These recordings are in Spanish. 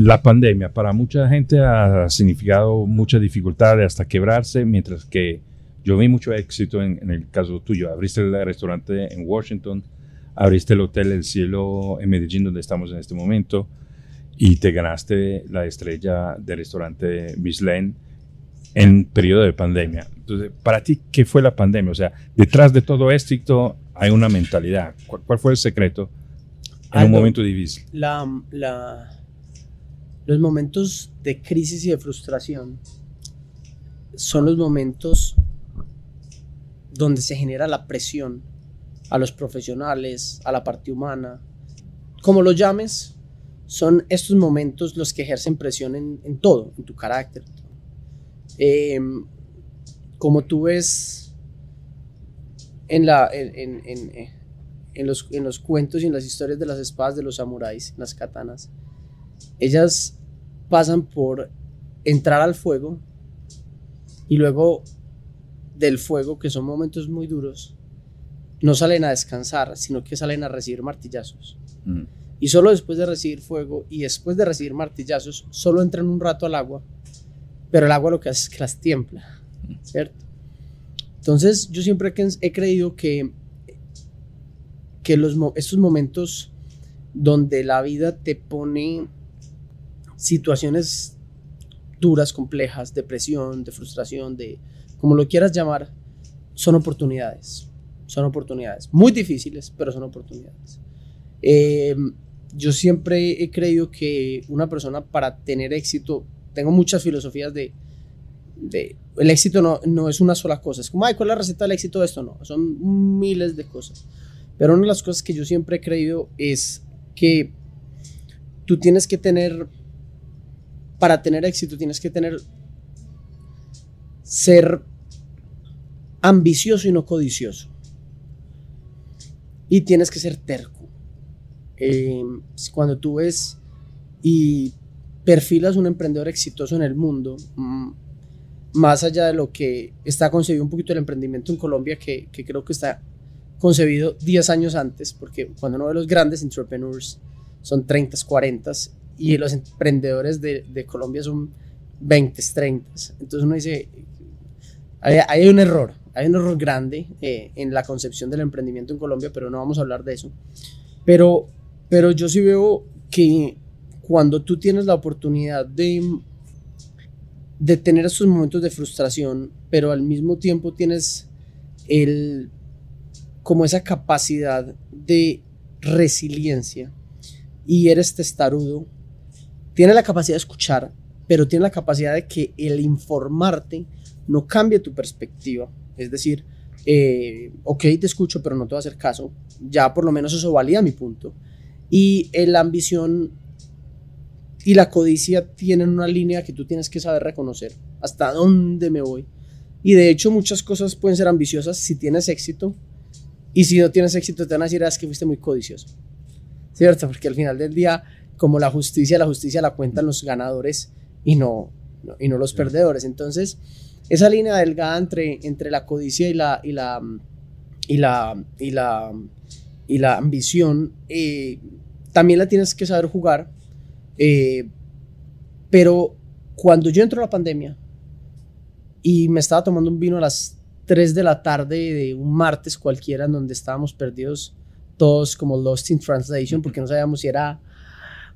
La pandemia para mucha gente ha significado mucha dificultad hasta quebrarse, mientras que yo vi mucho éxito en, en, el caso tuyo. Abriste el restaurante en Washington, abriste el Hotel El Cielo en Medellín, donde estamos en este momento, y te ganaste la estrella del restaurante Michelin en periodo de pandemia. Entonces, para ti, ¿qué fue la pandemia? O sea, detrás de todo éxito hay una mentalidad. ¿Cuál, fue el secreto en un momento difícil? La, los momentos de crisis y de frustración son los momentos donde se genera la presión a los profesionales, a la parte humana, como lo llames, son estos momentos los que ejercen presión en, todo, en tu carácter. Em, como tú ves en, la, en, los, en los cuentos y en las historias de las espadas de los samuráis, las katanas, ellas pasan por entrar al fuego y luego del fuego, que son momentos muy duros, no salen a descansar, sino que salen a recibir martillazos. Y solo después de recibir fuego y después de recibir martillazos, solo entran un rato al agua, pero el agua lo que hace es que las tiembla, ¿cierto? Entonces yo siempre he creído que, que los, estos momentos donde la vida te pone situaciones duras, complejas, depresión, de frustración, de como lo quieras llamar, son oportunidades. Son oportunidades. Muy difíciles, pero son oportunidades. Eh, yo siempre he creído que una persona para tener éxito, tengo muchas filosofías de, de el éxito no, no, es una sola cosa. Es como, ay, ¿cuál es la receta del éxito de esto? No, son miles de cosas. Pero una de las cosas que yo siempre he creído es que tú tienes que tener, para tener éxito, tienes que tener, ser ambicioso y no codicioso. Y tienes que ser terco. Eh, cuando tú ves y perfilas un emprendedor exitoso en el mundo, mm, más allá de lo que está concebido un poquito el emprendimiento en Colombia, que, que creo que está concebido 10 años antes, porque cuando uno ve los grandes entrepreneurs son 30, 40 y los emprendedores de, de Colombia son 20, 30. Entonces uno dice, hay, hay un error, hay un error grande eh, en la concepción del emprendimiento en Colombia, pero no vamos a hablar de eso. Pero, pero yo sí veo que cuando tú tienes la oportunidad de, de tener esos momentos de frustración, pero al mismo tiempo tienes el, como esa capacidad de resiliencia y eres testarudo, tienes la capacidad de escuchar, pero tienes la capacidad de que el informarte no cambie tu perspectiva es decir, eh, ok, te escucho, pero no te voy a hacer caso. Ya por lo menos eso valía mi punto. Y la ambición y la codicia tienen una línea que tú tienes que saber reconocer. Hasta dónde me voy. Y de hecho muchas cosas pueden ser ambiciosas si tienes éxito. Y si no tienes éxito te van a decir, ah, es que fuiste muy codicioso. ¿Cierto? Porque al final del día, como la justicia, la justicia la cuentan los ganadores y no, y no los perdedores. Entonces, esa línea delgada entre, entre la codicia y la, y la, y la, y la, y la ambición, eh, también la tienes que saber jugar. Eh, pero cuando yo entro a la pandemia y me estaba tomando un vino a las 3 de la tarde de un martes cualquiera en donde estábamos perdidos todos como lost in translation porque no sabíamos si era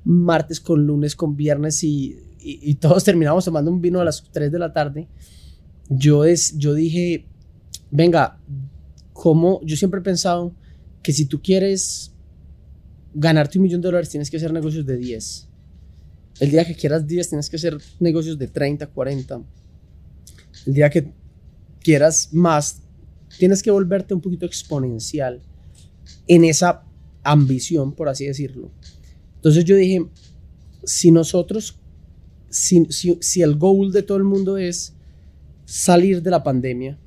martes con lunes con viernes y, y, todos terminamos tomando un vino a las 3 de la tarde yo, es, yo dije, venga, como yo siempre he pensado que si tú quieres ganarte un millón de dólares tienes que hacer negocios de 10. El día que quieras 10 tienes que hacer negocios de 30, 40. El día que quieras más, tienes que volverte un poquito exponencial en esa ambición, por así decirlo. Entonces yo dije, si nosotros, si, si el goal de todo el mundo es salir de la pandemia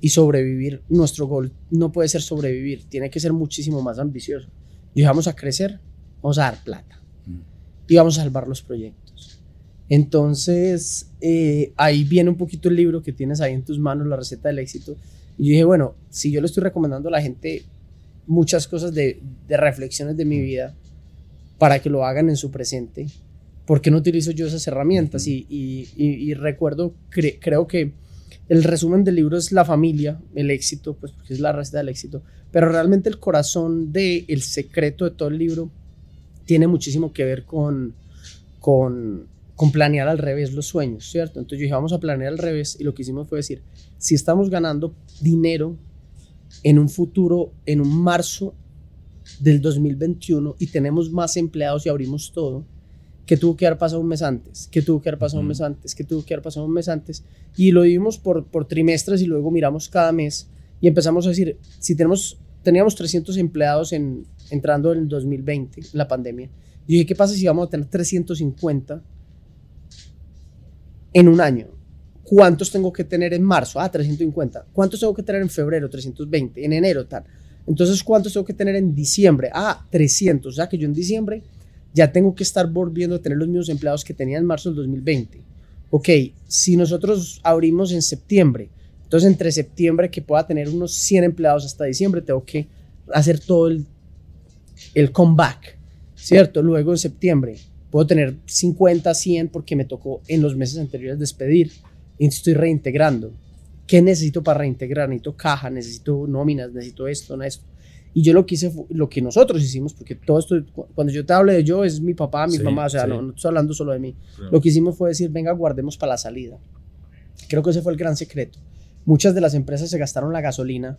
y sobrevivir, nuestro gol no puede ser sobrevivir, tiene que ser muchísimo más ambicioso. Y vamos a crecer, vamos a dar plata mm. y vamos a salvar los proyectos. Entonces, eh, ahí viene un poquito el libro que tienes ahí en tus manos, la receta del éxito. Y yo dije, bueno, si yo le estoy recomendando a la gente muchas cosas de, de reflexiones de mi vida para que lo hagan en su presente, ¿por qué no utilizo yo esas herramientas? Y, y, y, recuerdo, creo que el resumen del libro es la familia, el éxito, pues porque es la receta del éxito, pero realmente el corazón del el secreto de todo el libro tiene muchísimo que ver con, con, con planear al revés los sueños, ¿cierto? Entonces yo dije, vamos a planear al revés y lo que hicimos fue decir, si estamos ganando dinero en un futuro, en un marzo del 2021 y tenemos más empleados y abrimos todo, que tuvo que haber pasado un mes antes, que tuvo que haber pasado un mes antes, que tuvo que haber pasado un mes antes. Y lo vimos por, por trimestres y luego miramos cada mes y empezamos a decir, si tenemos, teníamos 300 empleados en, entrando en el 2020, la pandemia. Y dije, ¿qué pasa si vamos a tener 350 en un año? ¿Cuántos tengo que tener en marzo? Ah, 350. ¿Cuántos tengo que tener en febrero? 320. En enero, tal. Entonces, ¿cuántos tengo que tener en diciembre? Ah, 300. O sea que yo en diciembre ya tengo que estar volviendo a tener los mismos empleados que tenía en marzo del 2020. Ok, si nosotros abrimos en septiembre, entonces entre septiembre que pueda tener unos 100 empleados hasta diciembre, tengo que hacer todo el, el comeback, ¿cierto? Luego en septiembre puedo tener 50, 100 porque me tocó en los meses anteriores despedir y estoy reintegrando. ¿Qué necesito para reintegrar? Necesito caja, necesito nóminas, necesito esto, esto. Y yo lo que hice, lo que nosotros hicimos, porque todo esto, cuando yo te hablo de yo, es mi papá, mi mamá, o sea, no, estoy hablando solo de mí. Lo que hicimos fue decir, venga, guardemos para la salida. Creo que ese fue el gran secreto. Muchas de las empresas se gastaron la gasolina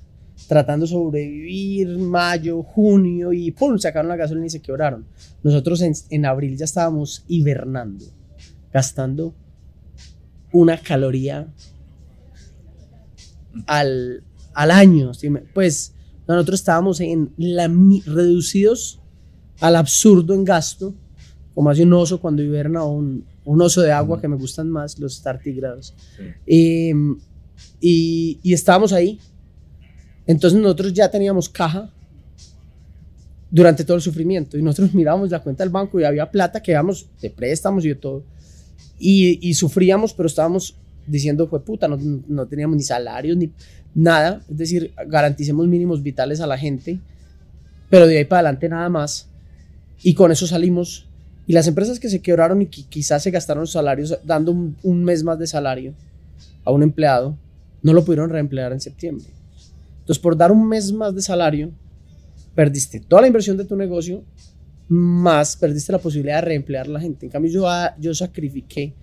tratando de sobrevivir mayo, junio y ¡pum! sacaron la gasolina y se quebraron. Nosotros en, en abril ya estábamos hibernando, gastando una caloría al, al año. Pues nosotros estábamos en la, reducidos al absurdo en gasto, como hace un oso cuando hiberna o un, un oso de agua, que me gustan más, los tartígrados. Em, y, y estábamos ahí. Entonces nosotros ya teníamos caja durante todo el sufrimiento y nosotros mirábamos la cuenta del banco y había plata que íbamos de préstamos y de todo. Y, y sufríamos, pero estábamos diciendo, fue puta, no, no, teníamos ni salarios ni nada, es decir, garanticemos mínimos vitales a la gente, pero de ahí para adelante nada más. Y con eso salimos. Y las empresas que se quebraron y que quizás se gastaron salarios dando un, mes más de salario a un empleado, no lo pudieron reemplear en septiembre. Entonces, por dar un mes más de salario, perdiste toda la inversión de tu negocio, más perdiste la posibilidad de reemplear a la gente. En cambio, yo, ah, yo sacrifiqué,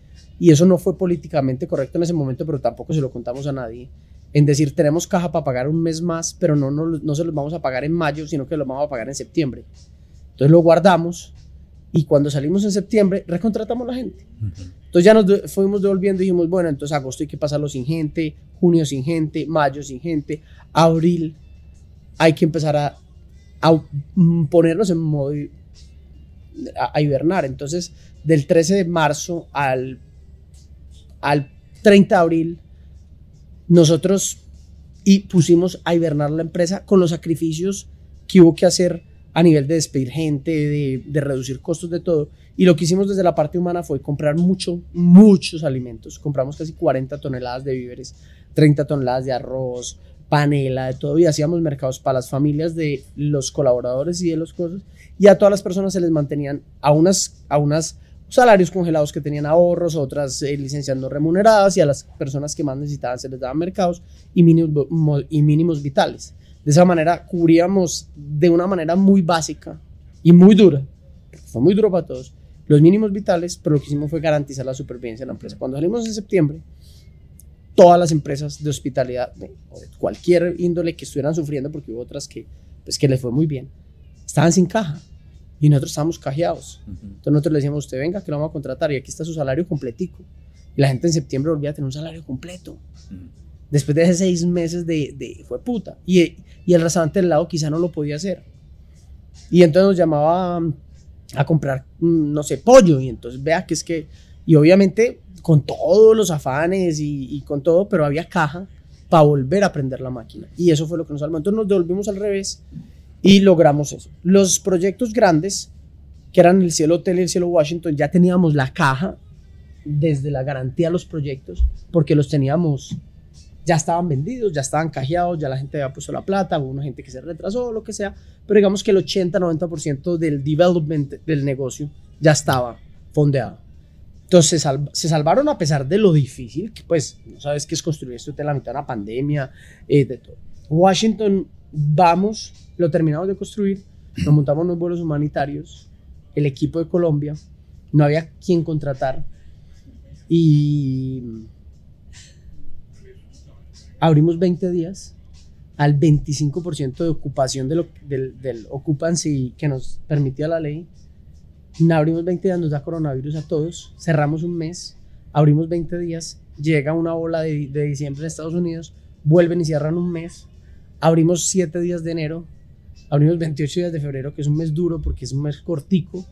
y eso no fue políticamente correcto en ese momento, pero tampoco se lo contamos a nadie en decir tenemos caja para pagar un mes más, pero no, no, no se los vamos a pagar en mayo, sino que los vamos a pagar en septiembre. Entonces lo guardamos y cuando salimos en septiembre recontratamos a la gente. Entonces ya nos fuimos devolviendo y dijimos, bueno, entonces agosto hay que pasarlo sin gente, junio sin gente, mayo sin gente, abril hay que empezar a, a ponernos en modo a, a, hibernar. Entonces del 13 de marzo al, al 30 de abril nosotros y pusimos a hibernar la empresa con los sacrificios que hubo que hacer a nivel de despedir gente, de, reducir costos de todo. Y lo que hicimos desde la parte humana fue comprar mucho, muchos alimentos. Compramos casi 40 toneladas de víveres, 30 toneladas de arroz, panela, de todo. Y hacíamos mercados para las familias de los colaboradores y de los cosas. Y a todas las personas se les mantenían a unas, a unas salarios congelados que tenían ahorros, otras eh, licencias no remuneradas y a las personas que más necesitaban se les daban mercados y mínimos, y mínimos vitales. De esa manera cubríamos de una manera muy básica y muy dura, fue muy duro para todos, los mínimos vitales, pero lo que hicimos fue garantizar la supervivencia de la empresa. Cuando salimos en septiembre, todas las empresas de hospitalidad, de, cualquier índole que estuvieran sufriendo, porque hubo otras que, pues, que les fue muy bien, estaban sin caja y nosotros estábamos cajeados. Entonces nosotros le decíamos, usted venga, que lo vamos a contratar y aquí está su salario completico. Y la gente en septiembre volvía a tener un salario completo. Después de seis meses de, de fue puta. Y, y, el restaurante del lado quizá no lo podía hacer. Y entonces nos llamaba a comprar, mm, no sé, pollo. Y entonces vea que es que, y obviamente con todos los afanes y, y con todo, pero había caja para volver a prender la máquina. Y eso fue lo que nos salvó. Entonces nos devolvimos al revés y logramos eso. Los proyectos grandes, que eran el Cielo Hotel y el Cielo Washington, ya teníamos la caja desde la garantía de los proyectos, porque los teníamos, ya estaban vendidos, ya estaban cajeados, ya la gente había puesto la plata, hubo una gente que se retrasó, lo que sea, pero digamos que el 80-90% del development del negocio ya estaba fondeado. Entonces se, salvaron a pesar de lo difícil, que pues no sabes qué es construir esto de la mitad de una pandemia, eh, de todo. Washington, vamos, lo terminamos de construir, nos montamos unos vuelos humanitarios, el equipo de Colombia, no había quien contratar y abrimos 20 días al 25% de ocupación de lo, del, del occupancy que nos permitía la ley. Abrimos 20 días, nos da coronavirus a todos, cerramos un mes, abrimos 20 días, llega una ola de, de diciembre en Estados Unidos, vuelven y cierran un mes, abrimos 7 días de enero, abrimos 28 días de febrero, que es un mes duro porque es un mes cortico,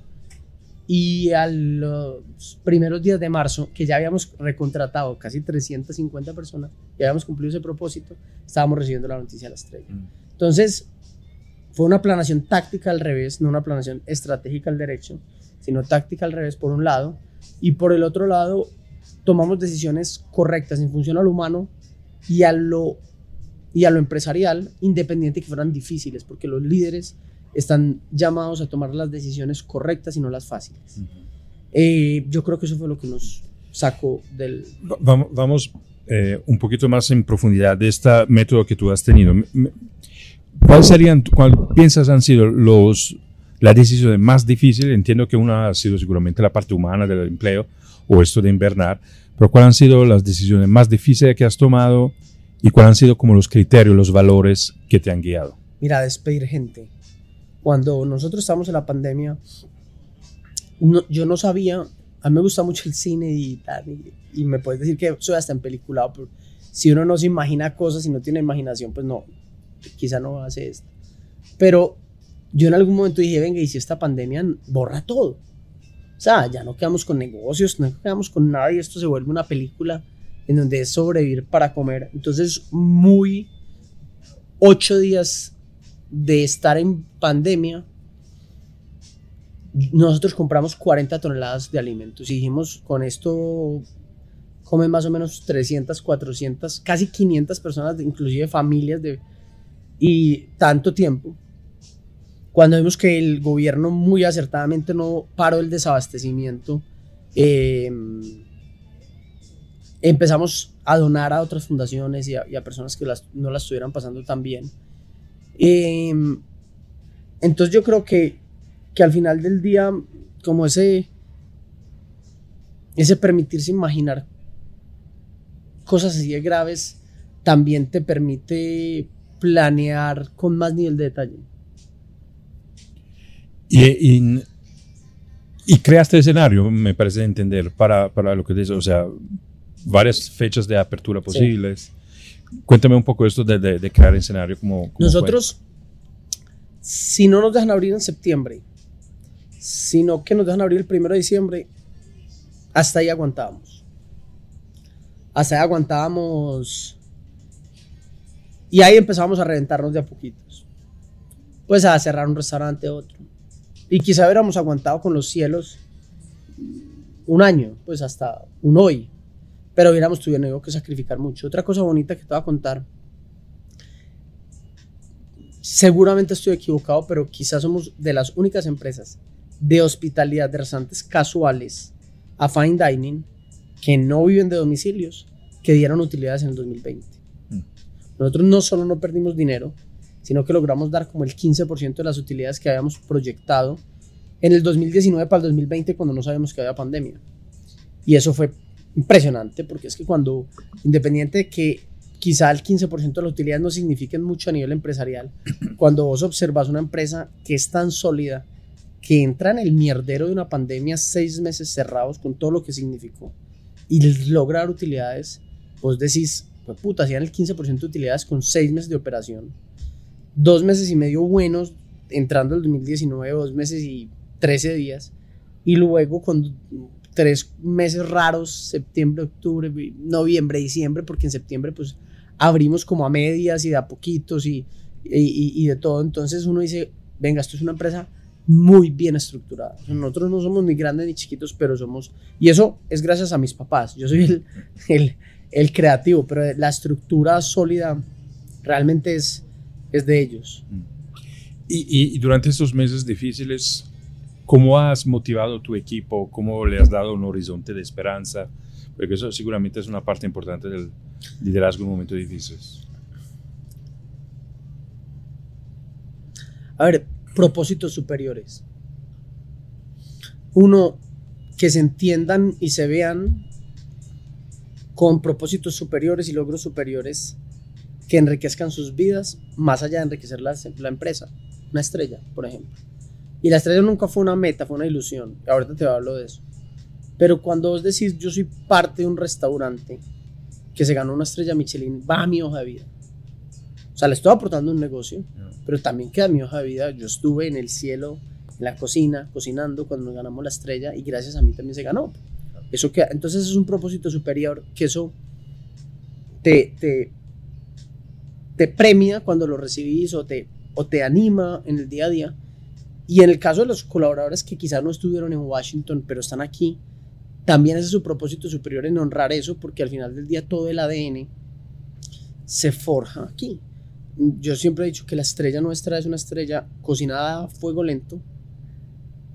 y a los primeros días de marzo, que ya habíamos recontratado casi 350 personas, ya habíamos cumplido ese propósito, estábamos recibiendo la noticia a las 3. Mm. Entonces, fue una planación táctica al revés, no una planación estratégica al derecho, sino táctica al revés por un lado, y por el otro lado, tomamos decisiones correctas en función al humano y a lo, y a lo empresarial, independiente que fueran difíciles, porque los líderes están llamados a tomar las decisiones correctas y no las fáciles. Eh, yo creo que eso fue lo que nos sacó del... Vamos, vamos eh, un poquito más en profundidad de este método que tú has tenido. ¿Cuáles serían, cuál piensas han sido los, las decisiones más difíciles? Entiendo que una ha sido seguramente la parte humana del empleo o esto de invernar, pero ¿cuáles han sido las decisiones más difíciles que has tomado y cuáles han sido como los criterios, los valores que te han guiado? Mira, despedir gente cuando nosotros estábamos en la pandemia, yo no sabía, a mí me gusta mucho el cine y, y, me puedes decir que soy hasta en película, pero si uno no se imagina cosas y no tiene imaginación, pues no, quizá no hace esto. Pero yo en algún momento dije, venga, y si esta pandemia borra todo. O sea, ya no quedamos con negocios, no quedamos con nada y esto se vuelve una película en donde es sobrevivir para comer. Entonces, muy ocho días de estar en pandemia, nosotros compramos 40 toneladas de alimentos y dijimos, con esto comen más o menos 300, 400, casi 500 personas, inclusive familias de... Y tanto tiempo, cuando vimos que el gobierno muy acertadamente no paró el desabastecimiento, em, empezamos a donar a otras fundaciones y a, personas que no las estuvieran pasando tan bien. Em, entonces yo creo que, que al final del día, como ese, ese permitirse imaginar cosas así de graves, también te permite planear con más nivel de detalle. Y, y, creaste escenario, me parece entender, para, para lo que dices, o sea, varias fechas de apertura posibles. Cuéntame un poco esto de, de, crear escenario como... Nosotros, si no nos dejan abrir en septiembre, sino que nos dejan abrir el primero de diciembre, hasta ahí aguantábamos. Hasta ahí aguantábamos. Y ahí empezábamos a reventarnos de a poquitos. Pues a cerrar un restaurante, otro. Y quizá hubiéramos aguantado con los cielos un año, pues hasta un hoy pero hubiéramos tenido que sacrificar mucho. Otra cosa bonita que te voy a contar, seguramente estoy equivocado, pero quizás somos de las únicas empresas de hospitalidad de restaurantes casuales a fine dining que no viven de domicilios que dieron utilidades en el 2020. Mm. Nosotros no solo no perdimos dinero, sino que logramos dar como el 15% de las utilidades que habíamos proyectado en el 2019 para el 2020 cuando no sabíamos que había pandemia. Y eso fue impresionante, porque es que cuando, independiente de que quizá el 15% de las utilidades no signifiquen mucho a nivel empresarial, cuando vos observas una empresa que es tan sólida, que entra en el mierdero de una pandemia seis meses cerrados con todo lo que significó y lograr utilidades, vos decís, pues puta, hacían el 15% de utilidades con seis meses de operación, dos meses y medio buenos entrando el 2019, dos meses y 13 días, y luego con tres meses raros, septiembre, octubre, noviembre, diciembre, porque en septiembre pues abrimos como a medias y de a poquitos y, y, de todo. Entonces uno dice, venga, esto es una empresa muy bien estructurada. nosotros no somos ni grandes ni chiquitos, pero somos... Y eso es gracias a mis papás. Yo soy el, el, el creativo, pero la estructura sólida realmente es, es de ellos. Y, y, durante estos meses difíciles, ¿Cómo has motivado tu equipo? ¿Cómo le has dado un horizonte de esperanza? Porque eso seguramente es una parte importante del liderazgo en momentos difíciles. A ver, propósitos superiores. Uno, que se entiendan y se vean con propósitos superiores y logros superiores que enriquezcan sus vidas más allá de enriquecer la, la empresa. Una estrella, por ejemplo. Y la estrella nunca fue una meta, fue una ilusión. Ahorita te hablo de eso. Pero cuando vos decís, yo soy parte de un restaurante que se ganó una estrella Michelin, va a mi hoja de vida. O sea, le estoy aportando un negocio, pero también queda mi hoja de vida. Yo estuve en el cielo, en la cocina, cocinando cuando nos ganamos la estrella y gracias a mí también se ganó. Eso que, entonces es un propósito superior que eso te, te, te premia cuando lo recibís o te, o te anima en el día a día y en el caso de los colaboradores que quizás no estuvieron en Washington, pero están aquí, también es su propósito superior en honrar eso, porque al final del día todo el ADN se forja aquí. Yo siempre he dicho que la estrella nuestra es una estrella cocinada a fuego lento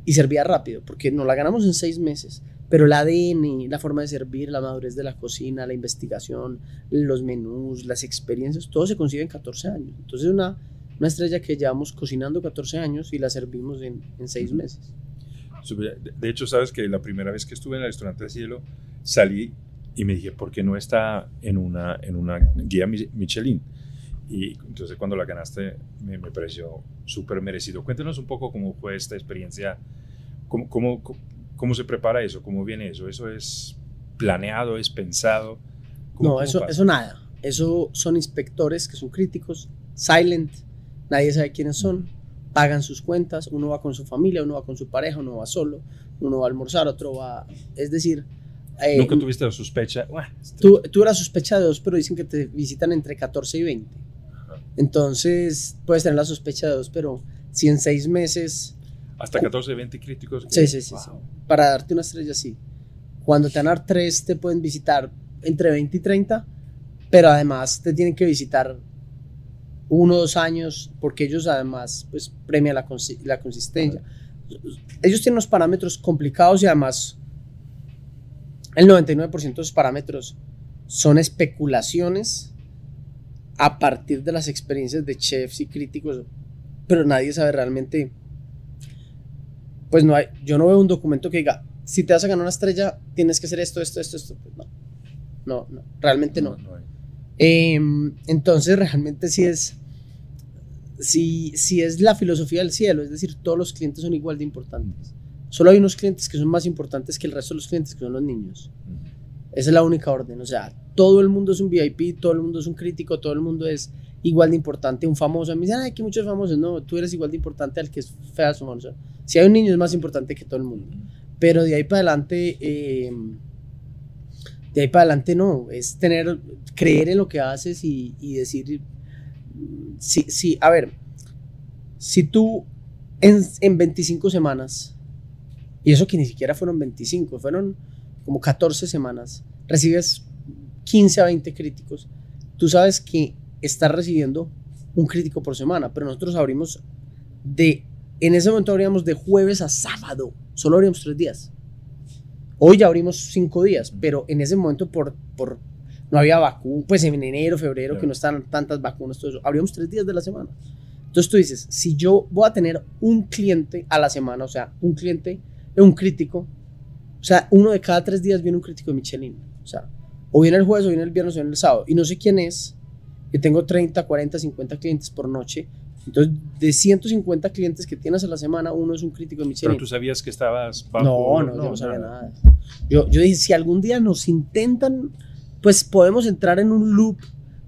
y servía rápido, porque nos la ganamos en seis meses. Pero el ADN, la forma de servir, la madurez de la cocina, la investigación, los menús, las experiencias, todo se consigue en 14 años. Entonces, una una estrella que llevamos cocinando 14 años y la servimos en, en 6 meses. De hecho, sabes que la primera vez que estuve en el restaurante de cielo, salí y me dije, ¿por qué no está en una, en una guía Michelin? Y entonces cuando la ganaste me, me pareció súper merecido. Cuéntanos un poco cómo fue esta experiencia, cómo, cómo, cómo, se prepara eso, cómo viene eso. ¿Eso es planeado, es pensado? no, eso, eso nada. Eso son inspectores que son críticos, silent, nadie sabe quiénes son, pagan sus cuentas, uno va con su familia, uno va con su pareja, uno va solo, uno va a almorzar, otro va... Es decir... Eh, ¿Nunca tuviste la sospecha? Este tú, tú eras sospecha de dos, pero dicen que te visitan entre 14 y 20. Entonces, puedes tener la sospecha de dos, pero si en seis meses... Hasta 14, 20 críticos. Sí, sí, sí, Para darte una estrella, sí. Cuando te dan a tres, te pueden visitar entre 20 y 30, pero además te tienen que visitar uno o dos años, porque ellos además pues premian la, la consistencia. Ellos tienen unos parámetros complicados y además el 99% de esos parámetros son especulaciones a partir de las experiencias de chefs y críticos, pero nadie sabe realmente. Pues no hay, yo no veo un documento que diga, si te vas a ganar una estrella, tienes que hacer esto, esto, esto, esto. No, no, no, realmente no. Em, entonces, realmente sí es, sí, sí es la filosofía del cielo, es decir, todos los clientes son igual de importantes. Solo hay unos clientes que son más importantes que el resto de los clientes, que son los niños. Esa es la única orden. O sea, todo el mundo es un VIP, todo el mundo es un crítico, todo el mundo es igual de importante. Un famoso, me dicen, ay, que muchos famosos. No, tú eres igual de importante al que es fea su famoso. Si hay un niño, es más importante que todo el mundo. Pero de ahí para adelante, eh, de ahí para adelante no, es tener, creer en lo que haces y, decir, si, si, a ver, si tú en, en 25 semanas, y eso que ni siquiera fueron 25, fueron como 14 semanas, recibes 15 a 20 críticos, tú sabes que estás recibiendo un crítico por semana, pero nosotros abrimos de, en ese momento abríamos de jueves a sábado, solo abrimos tres días. Hoy ya abrimos cinco días, pero en ese momento por, por no había vacunas, pues en enero, febrero, que no estaban tantas vacunas, todo eso, abrimos tres días de la semana. Entonces tú dices, si yo voy a tener un cliente a la semana, o sea, un cliente, un crítico, o sea, uno de cada tres días viene un crítico de Michelin, o sea, o viene el jueves, o viene el viernes, o viene el sábado, y no sé quién es, que tengo 30, 40, 50 clientes por noche, entonces, de 150 clientes que tienes a la semana, uno es un crítico de Michelin. Pero tú sabías que estabas bajo. No, no, yo no sabía nada. Yo, yo dije, si algún día nos intentan, pues podemos entrar en un loop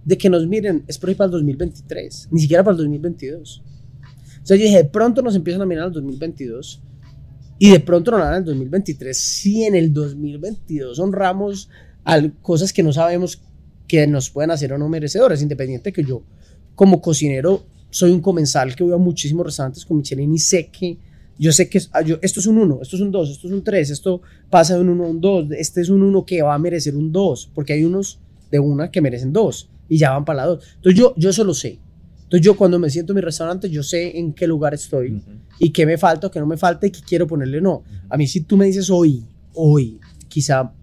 de que nos miren, es por ahí para el 2023, ni siquiera para el 2022. O sea, yo dije, de pronto nos empiezan a mirar el 2022 y de pronto nos en el 2023. Si en el 2022 honramos cosas que no sabemos que nos pueden hacer o no merecedores, independiente que yo como cocinero soy un comensal que voy a muchísimos restaurantes con Michelin y sé que yo sé que ah, esto es un 1, esto es un 2, esto es un 3, esto pasa de un 1 a un 2, este es un 1 que va a merecer un 2, porque hay unos de una que merecen 2 y ya van para la 2. Entonces yo, yo eso lo sé. Entonces yo cuando me siento en mi restaurante, yo sé en qué lugar estoy y qué me falta qué no me falta y qué quiero ponerle no. A mí si tú me dices hoy, hoy, quizá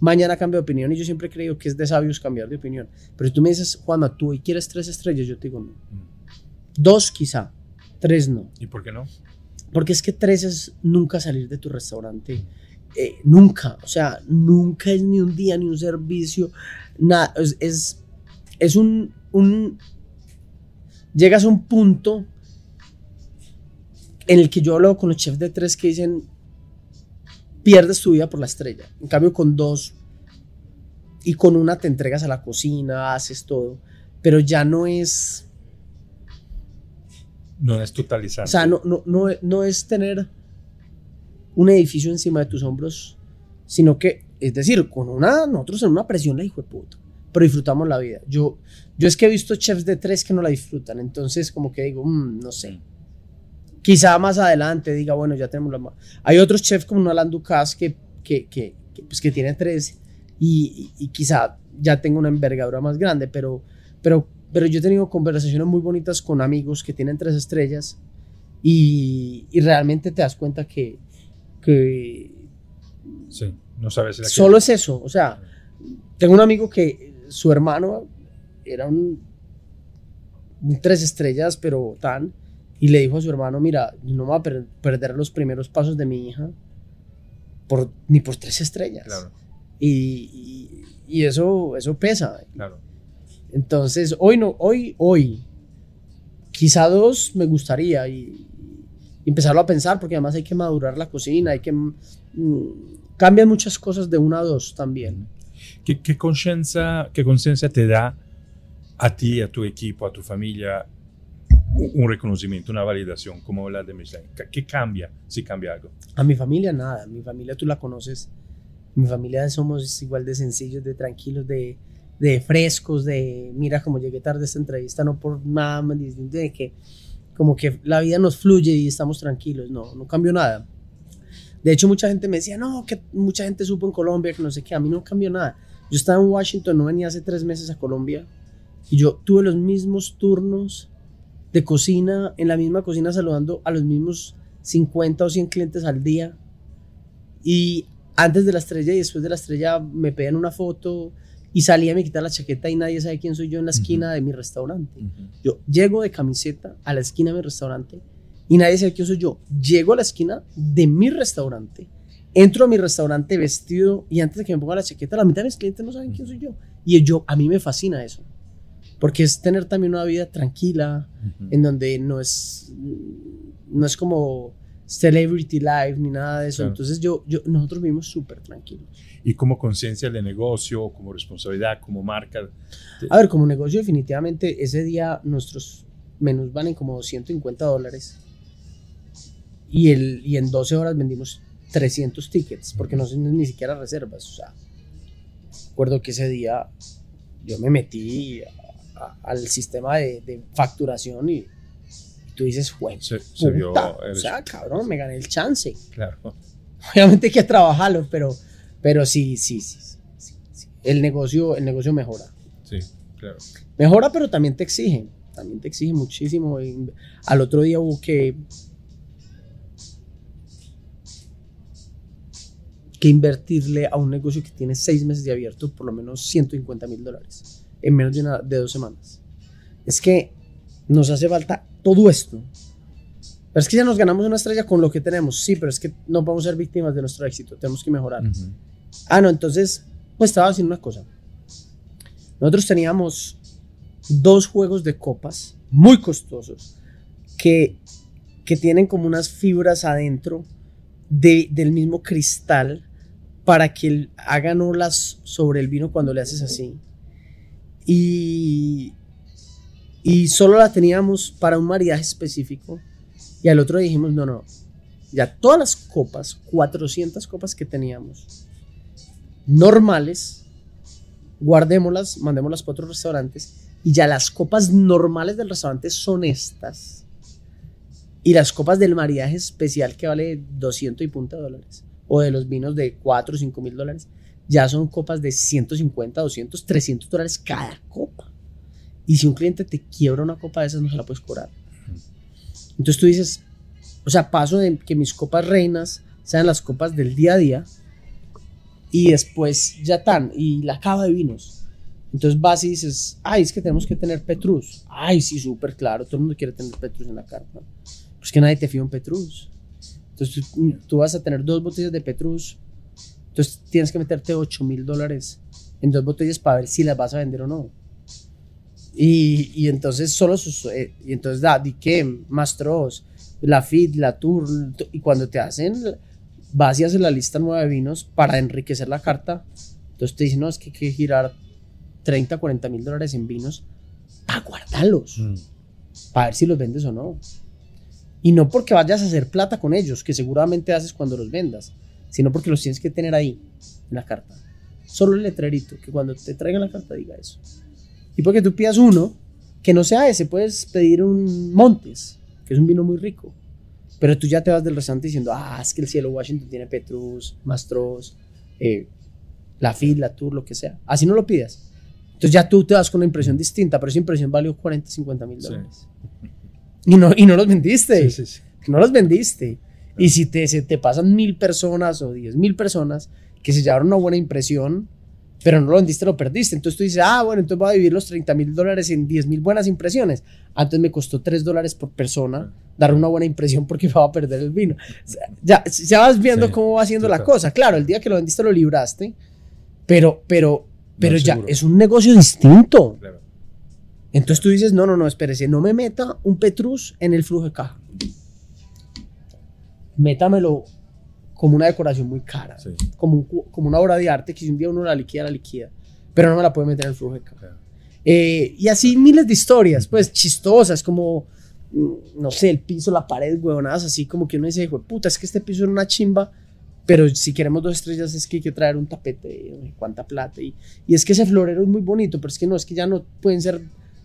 mañana cambio de opinión y yo siempre he creído que es de sabios cambiar de opinión. Pero si tú me dices, Juanma, tú hoy quieres tres estrellas, yo te digo no. Dos quizá, tres no. ¿Y por qué no? Porque es que tres es nunca salir de tu restaurante. Eh, nunca, o sea, nunca es ni un día, ni un servicio, nada. Es, es, es un, un. Llegas a un punto en el que yo hablo con los chefs de tres que dicen: pierdes tu vida por la estrella. En cambio, con dos y con una te entregas a la cocina, haces todo, pero ya no es. No es totalizante. O sea, no, no, no, no es tener un edificio encima de tus hombros, sino que, es decir, con una, nosotros en una presión la hijo de puta, pero disfrutamos la vida. Yo, yo es que he visto chefs de tres que no la disfrutan, entonces como que digo, "Mm, no sé. Quizá más adelante diga, bueno, ya tenemos la... ma-". Hay otros chefs como Alan Ducas que, que, que, que, pues, que tiene tres y, y, y quizá ya tenga una envergadura más grande, pero, pero, pero yo he tenido conversaciones muy bonitas con amigos que tienen tres estrellas y, y realmente te das cuenta que, que Sí, no sabes solo es eso. O sea, tengo un amigo que su hermano era un, un tres estrellas, pero tan, y le dijo a su hermano, mira, no me voy a per- perder los primeros pasos de mi hija por, ni por tres estrellas. Claro, Y, y- y eso, eso pesa. claro. Entonces, hoy no, hoy, hoy, quizá dos me gustaría y, y empezarlo a pensar, porque además hay que madurar la cocina, hay que... mm, cambian muchas cosas de una a dos también. ¿Qué, qué conciencia qué te da a ti, a tu equipo, a tu familia un reconocimiento, una validación como la de Michelin? ¿Qué- ¿Qué cambia si cambia algo? A mi familia nada, mi familia tú la conoces, mi familia somos igual de sencillos, de tranquilos, de, de frescos, de mira como llegué tarde a esta entrevista, no por nada más distinto, de que como que la vida nos fluye y estamos tranquilos, no, no cambió nada. De hecho, mucha gente me decía, no, que mucha gente supo en Colombia, que no sé qué, a mí no cambió nada. Yo estaba en Washington, no venía hace tres meses a Colombia, y yo tuve los mismos turnos de cocina, en la misma cocina saludando a los mismos 50 o 100 clientes al día. Y antes de la estrella y después de la estrella me pedían una foto y salía, me quitaba la chaqueta y nadie sabe quién soy yo en la esquina de mi restaurante. Yo llego de camiseta a la esquina de mi restaurante y nadie sabe quién soy yo. Llego a la esquina de mi restaurante, entro a mi restaurante vestido y antes de que me ponga la chaqueta, la mitad de mis clientes no saben quién soy yo. Y yo, a mí me fascina eso. Porque es tener también una vida tranquila, en donde no es, no es como celebrity life ni nada de eso. Claro. Entonces yo, yo, nosotros vivimos súper tranquilos. Y como conciencia de negocio, como responsabilidad, como marca. te- A ver, como negocio definitivamente ese día nuestros menús van en como 150 dólares y, el, y en 12 horas vendimos 300 tickets porque no son ni siquiera reservas. O sea, recuerdo que ese día yo me metí a- a- al sistema de, de facturación y, tú dices, juego. se, se vio. o sea, cabrón, me gané el chance. claro. Obviamente hay que trabajarlo, pero, pero sí, sí, sí, sí, sí. El negocio, el negocio mejora. Sí, claro. Mejora, pero también te exige. También te exige muchísimo. Al otro día hubo que, que invertirle a un negocio que tiene seis meses de abierto por lo menos 150 mil dólares en menos de, una, de dos semanas. Es que nos hace falta todo esto. Pero es que ya nos ganamos una estrella con lo que tenemos. Sí, pero es que no vamos a ser víctimas de nuestro éxito. Tenemos que mejorar. Ujú. Ah, no, entonces, pues estaba haciendo una cosa. Nosotros teníamos dos juegos de copas muy costosos que, que tienen como unas fibras adentro de- del mismo cristal para que hagan olas sobre el vino cuando le haces así. Y, y solo la teníamos para un maridaje específico. Y al otro dijimos, no, no, ya todas las copas, 400 copas que teníamos, normales, guardémoslas, mandémoslas para otros restaurantes y ya las copas normales del restaurante son estas. Y las copas del maridaje especial que vale 200 y punta dólares, o de los vinos de 4 o 5 mil dólares, ya son copas de 150, 200, 300 dólares cada copa. Y si un cliente te quiebra una copa de esas, no se la puedes cobrar. Entonces tú dices, o sea, paso de que mis copas reinas sean las copas del día a día y después ya están, y la cava de vinos. Entonces vas y dices, ay, es que tenemos que tener Petrus. Ay, sí, súper claro, todo el mundo quiere tener Petrus en la carta. Pues que nadie te fía un Petrus. Entonces tú, tú, vas a tener dos botellas de Petrus. Entonces tienes que meterte 8 mil dólares en dos botellas para ver si las vas a vender o no. Y, y entonces solo sus, eh, y entonces da, di que Mastros, la FIT, la Tour, y cuando te hacen, vas y haces la lista nueva de vinos para enriquecer la carta. Entonces te dicen, no, es que hay que girar 30, 40 mil dólares en vinos para guardarlos, Mm. para ver si los vendes o no. Y no porque vayas a hacer plata con ellos, que seguramente haces cuando los vendas, sino porque los tienes que tener ahí, en la carta. Solo el letrerito, que cuando te traigan la carta diga eso. Y porque tú pidas uno, que no sea ese, puedes pedir un Montes, que es un vino muy rico. Pero tú ya te vas del restaurante diciendo, ah, es que el cielo Washington tiene Petrus, Mastros, eh, la FIT, la Tour, lo que sea. Así no lo pidas. Entonces ya tú te vas con una impresión distinta, pero esa impresión valió 40, 50 mil Sí. dólares. Y, no, y no los vendiste. Sí, sí, sí. No los vendiste. Y si te, se te pasan mil personas o diez mil personas que se llevaron una buena impresión, pero no lo vendiste, lo perdiste. Entonces tú dices, ah, bueno, entonces voy a dividir los 30 mil dólares en 10 mil buenas impresiones. Antes me costó 3 dólares por persona dar una buena impresión porque iba a perder el vino. O sea, ya, ya vas viendo Sí, cómo va haciendo la cosa. Claro, el día que lo vendiste lo libraste, pero, pero, pero ya seguro. es un negocio distinto. Claro. Entonces tú dices, no, no, no, espérese, no me meta un Petrus en el flujo de caja. Métamelo como una decoración muy cara, Sí. como, un como una obra de arte que si un día uno la liquida, la liquida, pero no me la puede meter en el flujo de caja. Claro. Eh, y así miles de historias, pues chistosas, como, mm, no sé, el piso, la pared, huevonadas, así como que uno dice, "Hijo de puta, es que este piso era una chimba, pero si queremos dos estrellas es que hay que traer un tapete, cuánta plata. Y, y es que ese florero es muy bonito, pero es que no, es que ya no pueden ser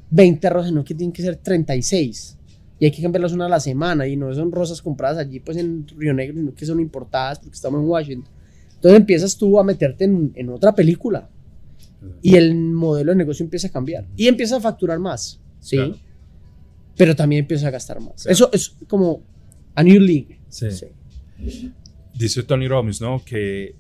20 rosas, sino que tienen que ser 36. Y hay que cambiarlas una a la semana, y no son rosas compradas allí, pues en Río Negro, sino que son importadas porque estamos en Washington. Entonces empiezas tú a meterte en, en otra película y el modelo de negocio empieza a cambiar y empieza a facturar más, ¿sí? Claro. Pero también empieza a gastar más. Claro. Eso es como a new league. Sí. Sí. Dice Tony Robbins, ¿no? Que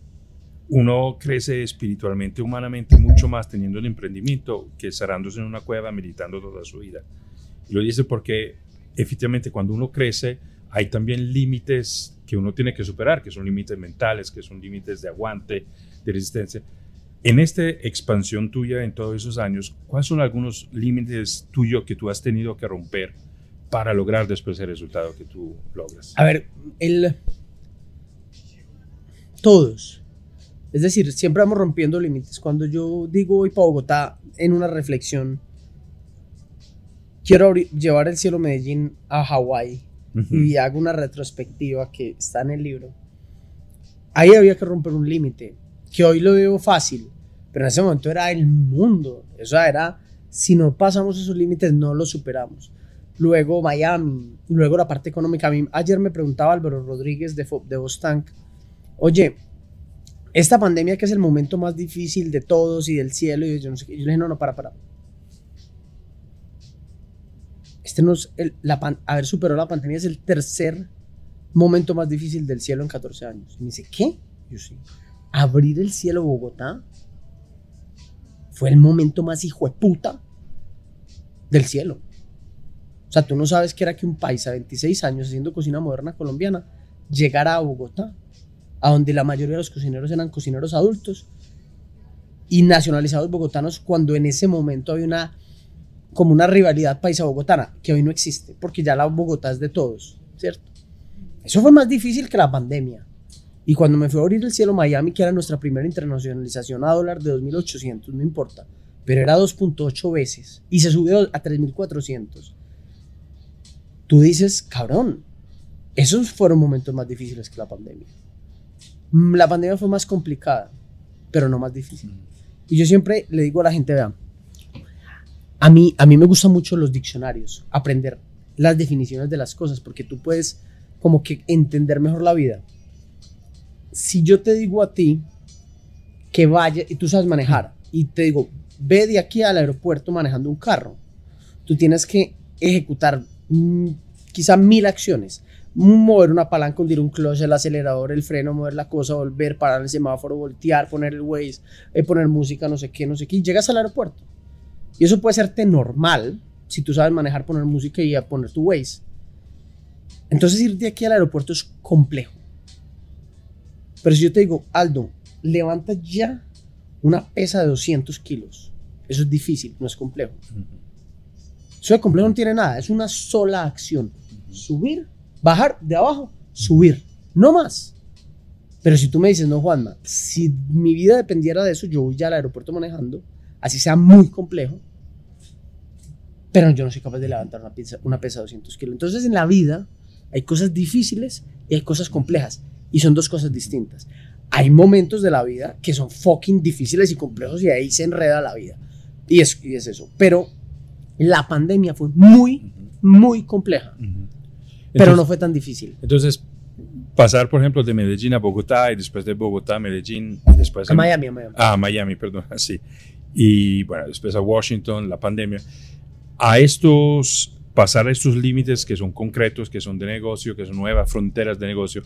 uno crece espiritualmente, humanamente, mucho más teniendo el emprendimiento que cerrándose en una cueva meditando toda su vida. Lo dice porque efectivamente cuando uno crece hay también límites que uno tiene que superar, que son límites mentales, que son límites de aguante, de resistencia. En esta expansión tuya en todos esos años, ¿cuáles son algunos límites tuyos que tú has tenido que romper para lograr después el resultado que tú logras? A ver, el. Todos. Es decir, siempre vamos rompiendo límites. Cuando yo digo voy para Bogotá en una reflexión, quiero llevar el cielo Medellín a Hawái y hago una retrospectiva que está en el libro. Ahí había que romper un límite, que hoy lo veo fácil, pero en ese momento era el mundo. O sea, era, si no pasamos esos límites, no los superamos. Luego Miami, luego la parte económica. Ayer me preguntaba Álvaro Rodríguez de, Fo- de Bostank, oye, esta pandemia que es el momento más difícil de todos y del cielo, y yo no sé qué. Yo le dije, no, no, para, para. Este no el- la pan- haber superado la pandemia es el tercer momento más difícil del cielo en 14 años. Y me dice, ¿qué? Yo sí. Abrir el cielo Bogotá fue el momento más hijo de puta del cielo. O sea, tú no sabes que era que un país a 26 años haciendo cocina moderna colombiana llegara a Bogotá, a donde la mayoría de los cocineros eran cocineros adultos y nacionalizados bogotanos, cuando en ese momento había una como una rivalidad paisa-bogotana, que hoy no existe, porque ya la Bogotá es de todos, ¿cierto? Eso fue más difícil que la pandemia. Y cuando me fui a abrir el cielo Miami, que era nuestra primera internacionalización a dólar de 2.800, no importa, pero era 2.8 veces y se subió a 3.400. Tú dices, cabrón, esos fueron momentos más difíciles que la pandemia. Mm, La pandemia fue más complicada, pero no más difícil. Y yo siempre le digo a la gente, vean, a mí, a mí me gustan mucho los diccionarios, aprender las definiciones de las cosas, porque tú puedes como que entender mejor la vida. Si yo te digo a ti que vaya y tú sabes manejar y te digo, ve de aquí al aeropuerto manejando un carro, tú tienes que ejecutar mm, quizá mil acciones. Mover una palanca, hundir un clutch, el acelerador, el freno, mover la cosa, volver, parar el semáforo, voltear, poner el Waze, eh, poner música, no sé qué, no sé qué, y llegas al aeropuerto. Y eso puede serte normal si tú sabes manejar, poner música y poner tu Waze. Entonces ir de aquí al aeropuerto es complejo. Pero si yo te digo, Aldo, levanta ya una pesa de 200 kilos. Eso es difícil, no es complejo. Eso de complejo no tiene nada, es una sola acción. Subir, bajar de abajo, subir, no más. Pero si tú me dices, no, Juanma, si mi vida dependiera de eso, yo voy ya al aeropuerto manejando, así sea muy complejo, pero yo no soy capaz de levantar una pesa, una pesa de 200 kilos. Entonces en la vida hay cosas difíciles y hay cosas complejas, y son dos cosas distintas. Hay momentos de la vida que son fucking difíciles y complejos y ahí se enreda la vida. Y es, y es eso. Pero la pandemia fue muy, muy compleja. pero no fue tan difícil. Entonces, pasar, por ejemplo, de Medellín a Bogotá y después de Bogotá a Medellín y después a Miami, a Miami. Ah, Miami, perdón, sí. Y bueno, después a Washington, la pandemia. A estos, pasar a estos límites que son concretos, que son de negocio, que son nuevas fronteras de negocio,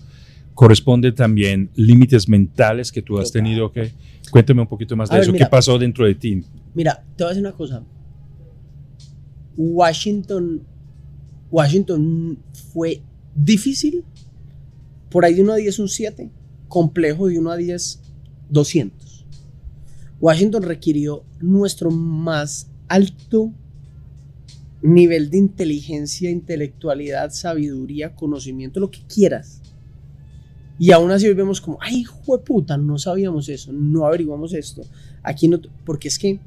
corresponde también límites mentales que tú has tenido que... Cuéntame un poquito más de eso. ¿Qué pasó dentro de ti? Mira, te voy a decir una cosa. Washington, Washington fue difícil. Por ahí de 1 a 10 un 7. Complejo de 1 a 10, 200. Washington requirió nuestro más alto nivel de inteligencia, intelectualidad, sabiduría, conocimiento, lo que quieras y aún así hoy vemos como, ay, puta, no sabíamos eso, no averiguamos esto. Aquí no, porque es que,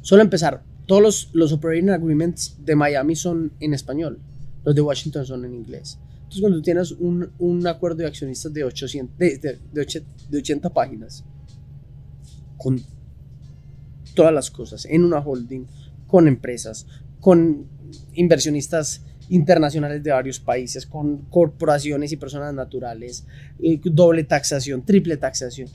solo empezar, todos los, los operating agreements de Miami son en español, los de Washington son en inglés. Entonces, cuando tienes un, un acuerdo de accionistas de, 800, de, de, de 80 páginas, con todas las cosas, en una holding, con empresas, con inversionistas internacionales de varios países, con corporaciones y personas naturales, eh, doble taxación, triple taxación.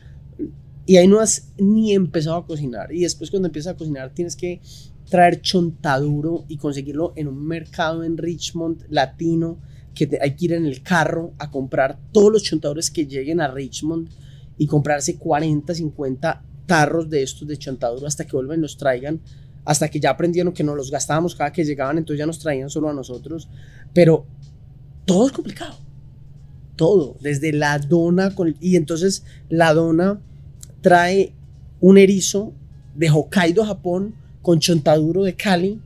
Y ahí no has ni empezado a cocinar. Y después cuando empiezas a cocinar tienes que traer chontaduro y conseguirlo en un mercado en Richmond latino, que hay que ir en el carro a comprar todos los chontadores que lleguen a Richmond y comprarse 40, 50 tarros de estos de chontaduro hasta que vuelvan y los traigan hasta que ya aprendieron que nos los gastábamos cada que llegaban, entonces ya nos traían solo a nosotros. Pero todo es complicado. Todo, desde la dona, y entonces la dona trae un erizo de Hokkaido, Japón, con chontaduro de Cali,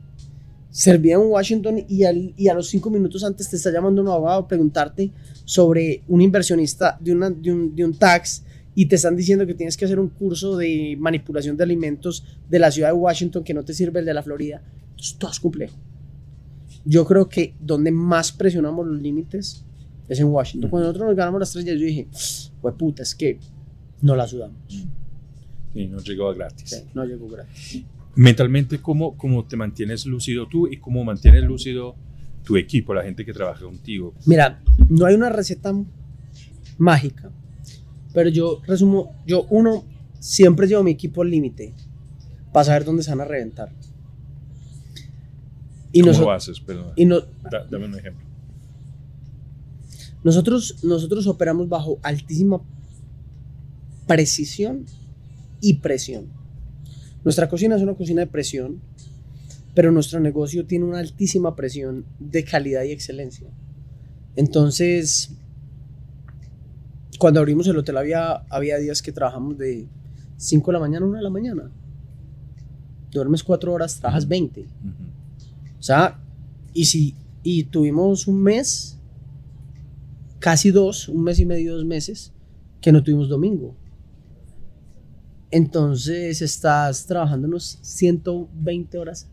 servía en Washington y, y, a los cinco minutos antes te está llamando un abogado a preguntarte sobre un inversionista de, una, de, un, de un tax y te están diciendo que tienes que hacer un curso de manipulación de alimentos de la ciudad de Washington que no te sirve el de la Florida. Entonces, todo es complejo. Yo creo que donde más presionamos los límites es en Washington. Cuando nosotros nos ganamos las estrellas, yo dije, pues puta, es que no la sudamos. Y no llegó gratis. no llegó gratis. Mentalmente, ¿cómo, ¿cómo te mantienes lúcido tú y cómo mantienes lúcido tu equipo, la gente que trabaja contigo? Mira, no hay una receta mágica pero yo resumo, yo uno, siempre llevo mi equipo al límite para saber dónde se van a reventar. Y ¿Cómo lo haces? Perdón. Y no, dame un ejemplo. Nosotros, nosotros operamos bajo altísima precisión y presión. Nuestra cocina es una cocina de presión, pero nuestro negocio tiene una altísima presión de calidad y excelencia. Entonces, cuando abrimos el hotel había, había días que trabajamos de 5 de la mañana a 1 de la mañana. Duermes 4 horas, trabajas 20. O sea, y si y tuvimos un mes, casi dos, un mes y medio, dos meses, que no tuvimos domingo. Entonces estás trabajando unos 120 horas,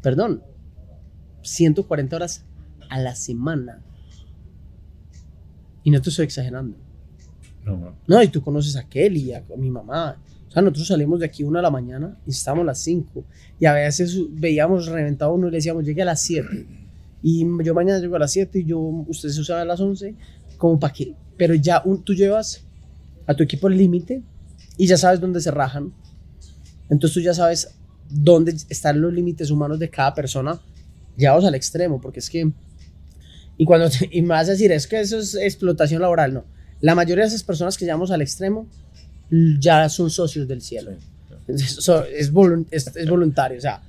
perdón, 140 horas a la semana. Y no te estoy exagerando. No, y tú conoces a Kelly, a, mi mamá. O sea, nosotros salimos de aquí una a la mañana y estamos a las 5. Y a veces veíamos reventado uno y le decíamos, llegue a las 7. Y yo mañana llego a las 7 y yo, usted se usa a las 11, como para qué. Pero ya tú llevas a tu equipo el límite y ya sabes dónde se rajan. Entonces tú ya sabes dónde están los límites humanos de cada persona llevados al extremo, porque es que, y cuando, y me vas a decir, es que eso es explotación laboral, no. La mayoría de esas personas que llevamos al extremo ya son socios del cielo. Es, es, voluntario, o sea,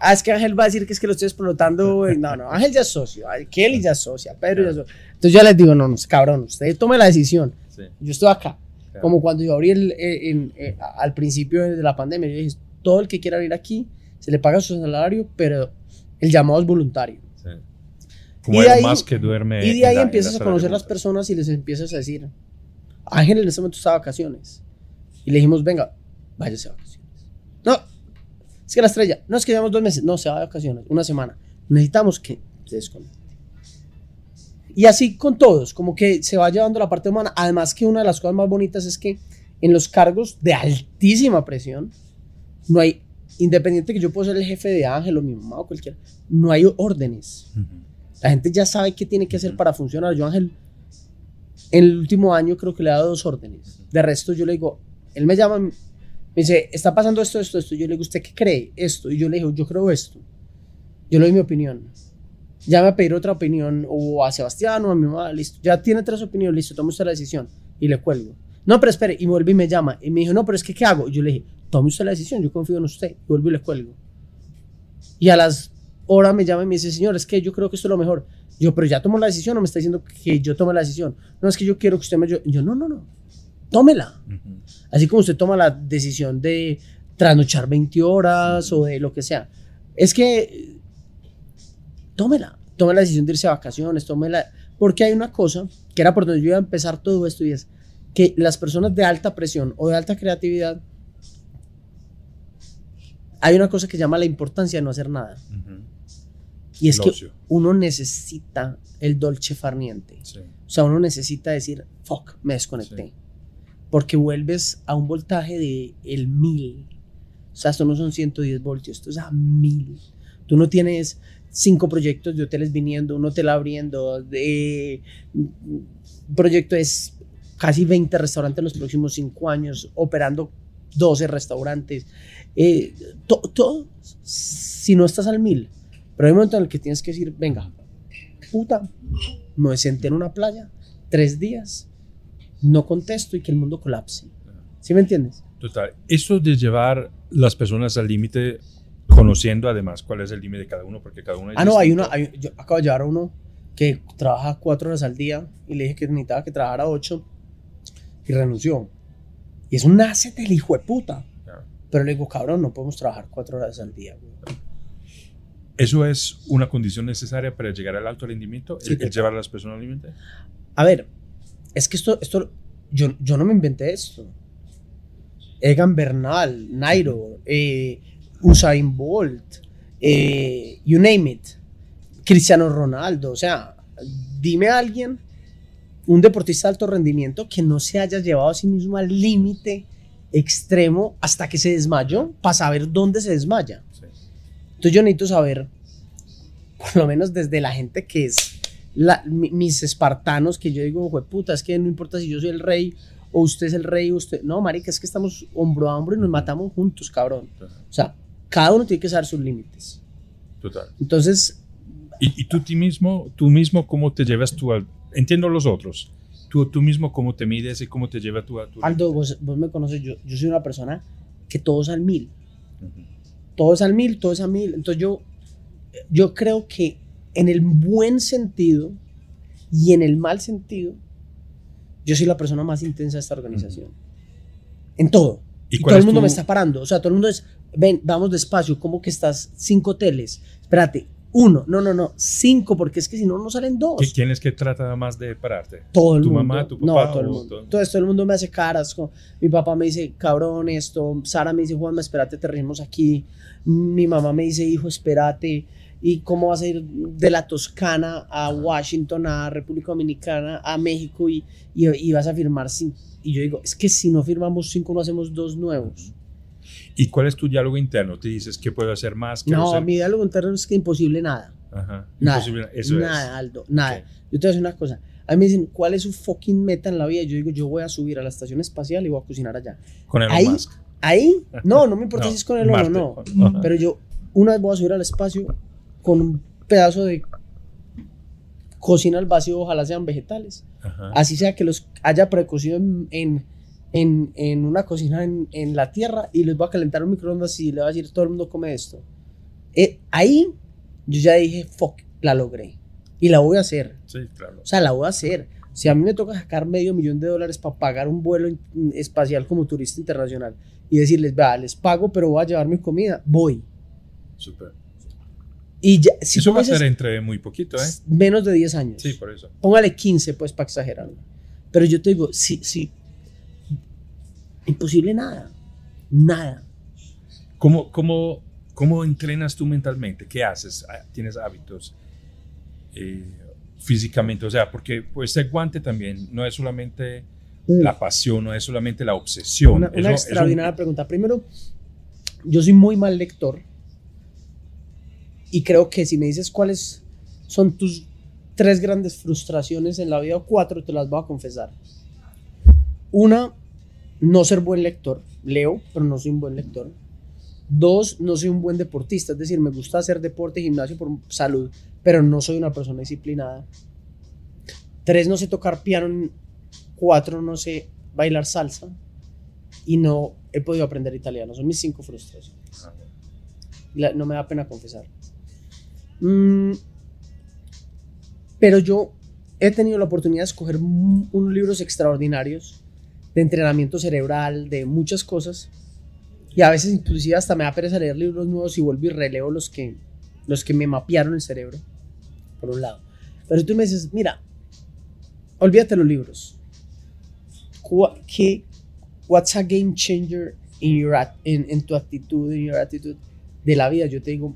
ah, es que Ángel va a decir que es que lo estoy explotando. No, no, Ángel ya es socio, Kelly ya es socia, Pedro ya es socio. Entonces yo les digo, no, no, cabrón, usted tome la decisión. Yo estoy acá. Como cuando yo abrí el, eh, eh, al principio de la pandemia, yo dije, todo el que quiera venir aquí, se le paga su salario, pero el llamado es voluntario. Como y más que duerme. Y de ahí empiezas a conocer las personas y les empiezas a decir, Ángel en ese momento está de vacaciones. Y le dijimos, venga, váyase a vacaciones. No, es que la estrella, no es que llevamos dos meses, no, se va de vacaciones, una semana. Necesitamos que se desconecte. Y así con todos, como que se va llevando la parte humana. Además que una de las cosas más bonitas es que en los cargos de altísima presión, no hay, independiente que yo pueda ser el jefe de Ángel o mi mamá o cualquiera, no hay órdenes. La gente ya sabe qué tiene que hacer para funcionar. Yo Ángel, en el último año creo que le he dado dos órdenes. De resto yo le digo, él me llama, me dice, está pasando esto, esto, esto. Yo le digo, ¿usted qué cree? Esto. Y yo le digo, yo creo esto. Yo le doy mi opinión ya me a pedir otra opinión o a Sebastián o a mi mamá, listo, ya tiene tres opiniones, listo, toma usted la decisión y le cuelgo. No, pero espere, y vuelve y me llama y me dijo, no, pero es que, ¿qué hago? Y yo le dije, tome usted la decisión, yo confío en usted, y vuelvo y le cuelgo. Y a las horas me llama y me dice, señor, es que yo creo que esto es lo mejor. Yo, pero ya tomo la decisión, no me está diciendo que yo tome la decisión. No, es que yo quiero que usted me... Yo, yo no, no, no, tómela. Así como usted toma la decisión de trasnochar 20 horas o de lo que sea. Es que tómela tome la decisión de irse a vacaciones, tome la... Porque hay una cosa que era por donde yo iba a empezar todo esto y es que las personas de alta presión o de alta creatividad, hay una cosa que llama la importancia de no hacer nada. Y es que uno necesita el dolce farniente. O sea, uno necesita decir, fuck, me desconecté. Porque vuelves a un voltaje de el mil. O sea, esto no son 110 voltios, esto es a mil. Tú no tienes cinco proyectos de hoteles viniendo, un hotel abriendo, de, proyecto es casi 20 restaurantes en los próximos cinco años, operando 12 restaurantes. Eh, todo, si no estás al mil, pero hay un momento en el que tienes que decir, venga, puta, me senté en una playa tres días, no contesto y que el mundo colapse. ¿Sí me entiendes? Total. Eso de llevar las personas al límite conociendo además cuál es el límite de cada uno, porque cada uno es Ah, no, hay uno, yo acabo de llevar a uno que trabaja cuatro horas al día y le dije que necesitaba que trabajara ocho y renunció. Y es un asset del hijo de puta. Pero le digo, cabrón, no podemos trabajar cuatro horas al día. ¿Eso es una condición necesaria para llegar al alto rendimiento? ¿El, llevar a las personas al límite? A ver, es que esto, esto yo, yo no me inventé esto. Egan Bernal, Nairo, eh, Usain Bolt, eh, you name it, Cristiano Ronaldo, o sea, dime a alguien, un deportista de alto rendimiento que no se haya llevado a sí mismo al límite extremo hasta que se desmayó para saber dónde se desmaya. Entonces yo necesito saber, por lo menos desde la gente que es mis espartanos, que yo digo, puta, es que no importa si yo soy el rey o usted es el rey, usted, no, marica, es que estamos hombro a hombro y nos matamos juntos, cabrón. O sea, cada uno tiene que saber sus límites. Total. Entonces... ¿Y, tú, ti mismo, tú mismo cómo te llevas tú al... Entiendo los otros. Tú, tú mismo cómo te mides y cómo te lleva tú a tu... Aldo, vos, me conoces, yo, yo soy una persona que todo es al mil. Todo es al mil, todo es al mil. Entonces yo, yo creo que en el buen sentido y en el mal sentido, yo soy la persona más intensa de esta organización. En todo. Y, todo el mundo me está parando. O sea, todo el mundo es, ven, vamos despacio, ¿cómo que estás? Cinco hoteles. Espérate, uno, no, no, no, cinco, porque es que si no, no salen dos. ¿Y quién es que trata más de pararte? Todo el mundo. ¿Tu mamá, tu papá? No, todo el mundo. Todo... todo el mundo me hace caras. mi papá me dice, cabrón, esto. Sara me dice, Juanma, espérate, te regimos aquí. Mi mamá me dice, hijo, espérate. ¿Y cómo vas a ir de la Toscana a Washington, a República Dominicana, a México y, y, vas a firmar cinco? Y yo digo, es que si no firmamos cinco, no hacemos dos nuevos. ¿Y cuál es tu diálogo interno? ¿Te dices que puedo hacer más? No, mi diálogo interno es que imposible nada. Ajá. Nada. Imposible, eso nada, Aldo, nada. Yo te voy a decir una cosa. A mí me dicen, ¿cuál es su fucking meta en la vida? yo digo, yo voy a subir a la estación espacial y voy a cocinar allá. Con el ahí, Musk. Ahí, no, no me importa No, si es con o Marte. no, Ajá. no. Pero yo una vez voy a subir al espacio con un pedazo de cocina al vacío, ojalá sean vegetales. Ajá. Así sea que los haya precocido en, en, en- en una cocina en, en la tierra y les voy a calentar un microondas y le voy a decir todo el mundo come esto. Eh, ahí yo ya dije, fuck, la logré. Y la voy a hacer. Sí, claro. O sea, la voy a hacer. Si a mí me toca sacar medio millón de dólares para pagar un vuelo espacial como turista internacional y decirles, vea, les pago, pero voy a llevar mi comida, voy. Súper. Y ya, si Eso va a ser entre muy poquito, ¿eh? menos de 10 años. Sí, por eso. Póngale 15, pues, para exagerar. Pero yo te digo, sí, sí. Imposible nada. Nada. ¿Cómo, cómo, cómo entrenas tú mentalmente? ¿Qué haces? Ah, ¿Tienes hábitos eh, físicamente? O sea, porque pues este guante también no es solamente la pasión, no es solamente la obsesión. Una, una un- extraordinaria pregunta. Primero, yo soy muy mal lector. Y creo que si me dices cuáles son tus tres grandes frustraciones en la vida, o cuatro, te las voy a confesar. Una, no ser buen lector. Leo, pero no soy un buen lector. Dos, no soy un buen deportista. Es decir, me gusta hacer deporte, gimnasio por salud, pero no soy una persona disciplinada. Tres, no sé tocar piano. Cuatro, no sé bailar salsa. Y no he podido aprender italiano. Son mis cinco frustraciones. La- no me da pena confesar. Mm, pero yo he tenido la oportunidad de escoger unos libros extraordinarios de entrenamiento cerebral, de muchas cosas. Y a veces inclusive hasta me da pereza leer libros nuevos y vuelvo y releo los que, los que me mapearon el cerebro, por un lado. Pero tú me dices, mira, olvídate los libros. ¿Qué, what's a game changer in your en, tu actitud, en your attitude de la vida? Yo te digo,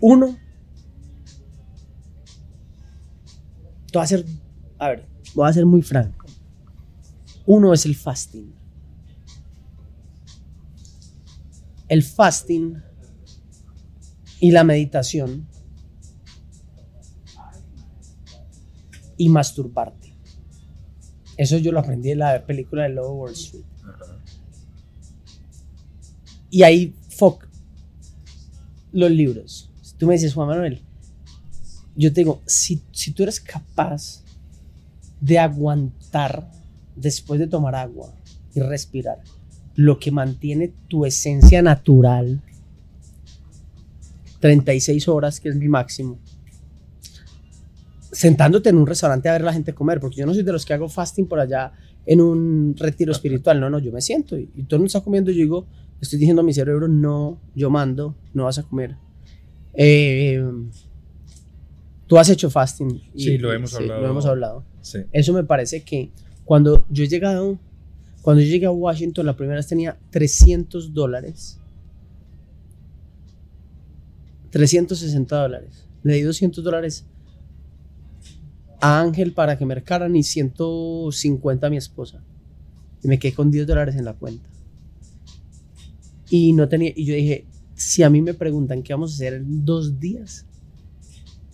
uno, te a ser, a ver, voy a ser muy franco. Uno es el fasting. El fasting y la meditación y masturbarte. Eso yo lo aprendí en la película de Lobo Wall Street. Y ahí, fuck, los libros. Si tú me dices, Juan Manuel, yo te digo, si, si tú eres capaz de aguantar después de tomar agua y respirar lo que mantiene tu esencia natural, 36 horas, que es mi máximo, sentándote en un restaurante a ver a la gente comer, porque yo no soy de los que hago fasting por allá en un retiro espiritual, no, no, yo me siento y, y todo el mundo está comiendo, yo digo, estoy diciendo a mi cerebro, no, yo mando, no vas a comer. Eh, tú has hecho fasting. y- Sí, lo hemos hablado. Lo hemos hablado. Sí. Eso me parece que cuando yo he llegado, cuando yo llegué a Washington, la primera vez tenía 300 dólares. 360 dólares. Le di 200 dólares a Ángel para que me mercaran y 150 a mi esposa. Y me quedé con 10 dólares en la cuenta. Y no tenía, y yo dije, si a mí me preguntan qué vamos a hacer en dos días,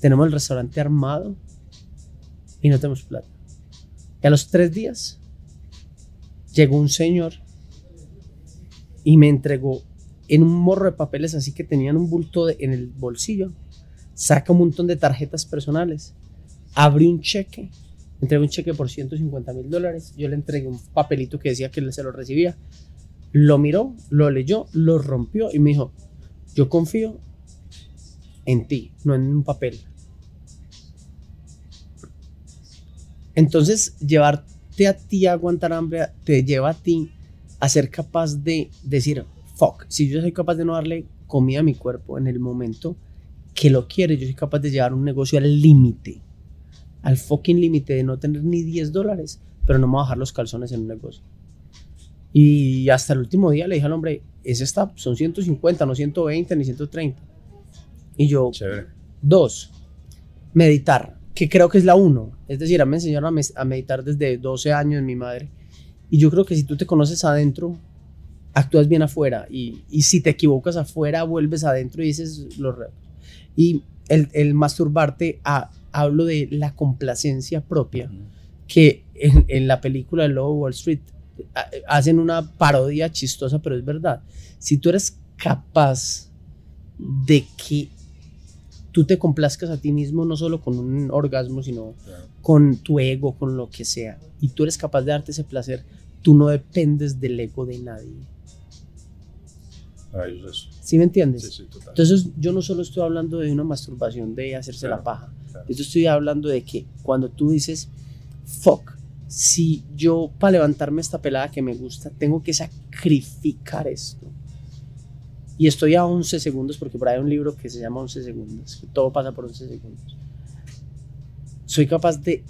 tenemos el restaurante armado y no tenemos plata. Y a los tres días llegó un señor y me entregó en un morro de papeles así que tenían un bulto en el bolsillo. Saca un montón de tarjetas personales. Abrí un cheque. Entregó un cheque por 150 mil dólares. Yo le entregué un papelito que decía que él se lo recibía. Lo miró, lo leyó, lo rompió y me dijo, yo confío en ti, no en un papel. Entonces, llevarte a ti a aguantar hambre te lleva a ti a ser capaz de decir, fuck, si yo soy capaz de no darle comida a mi cuerpo en el momento que lo quiere, yo soy capaz de llevar un negocio al límite, al fucking límite de no tener ni 10 dólares, pero no me voy a bajar los calzones en un negocio. Y hasta el último día le dije al hombre, ese está, son 150, no 120 ni 130. Y yo, Chévere. Dos, meditar, que creo que es la uno. Es decir, me enseñaron a, mes- a meditar desde 12 años mi madre. Y yo creo que si tú te conoces adentro, actúas bien afuera. Y, y si te equivocas afuera, vuelves adentro y dices los retos. Y el, el masturbarte, a- hablo de la complacencia propia. que en, en la película de Lobo Wall Street hacen una parodia chistosa, pero es verdad. Si tú eres capaz de que tú te complazcas a ti mismo, no solo con un orgasmo, sino con tu ego, con lo que sea, y tú eres capaz de darte ese placer, tú no dependes del ego de nadie. Eso. ¿Sí me entiendes? Sí, sí, total. Entonces, yo no solo estoy hablando de una masturbación de hacerse Claro, la paja. claro. Yo estoy hablando de que cuando tú dices, fuck, si yo para levantarme esta pelada que me gusta, tengo que sacrificar esto. Y estoy a 11 segundos, porque por ahí hay un libro que se llama 11 segundos, que todo pasa por 11 segundos. Soy capaz de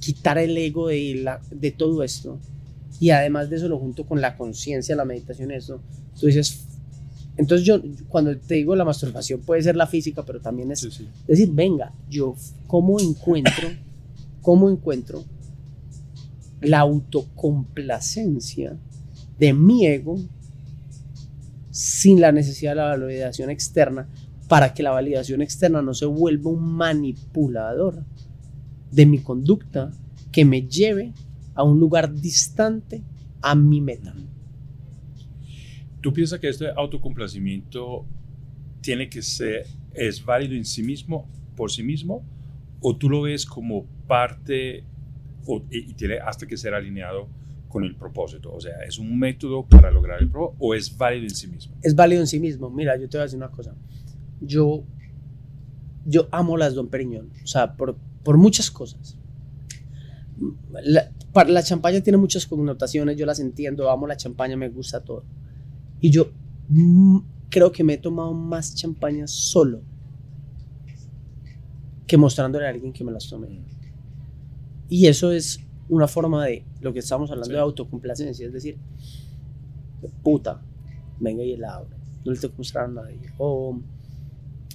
quitar el ego de, la, de todo esto. Y además de eso lo junto con la conciencia, la meditación, eso. Tú dices, entonces yo, cuando te digo la masturbación, puede ser la física, pero también es Sí, sí. decir, venga, yo cómo encuentro, cómo encuentro la autocomplacencia de mi ego sin la necesidad de la validación externa para que la validación externa no se vuelva un manipulador de mi conducta que me lleve a un lugar distante a mi meta. ¿Tú piensas que este autocomplacimiento tiene que ser, es válido en sí mismo, por sí mismo, o tú lo ves como parte o- y, tiene hasta que ser alineado con el propósito? O sea, ¿es un método para lograr el propósito o es válido en sí mismo? es válido en sí mismo. Mira, yo te voy a decir una cosa. Yo, yo amo las Don Periñón, o sea, por, por muchas cosas. La, para- la champaña tiene muchas connotaciones, yo las entiendo, amo la champaña, me gusta todo. Y yo mm, creo que me he tomado más champaña solo que mostrándole a alguien que me las tome. Y eso es una forma de lo que estamos hablando Sí. de autocomplacencia, es decir, puta, venga y la abro, no le tengo que mostrar a nadie. O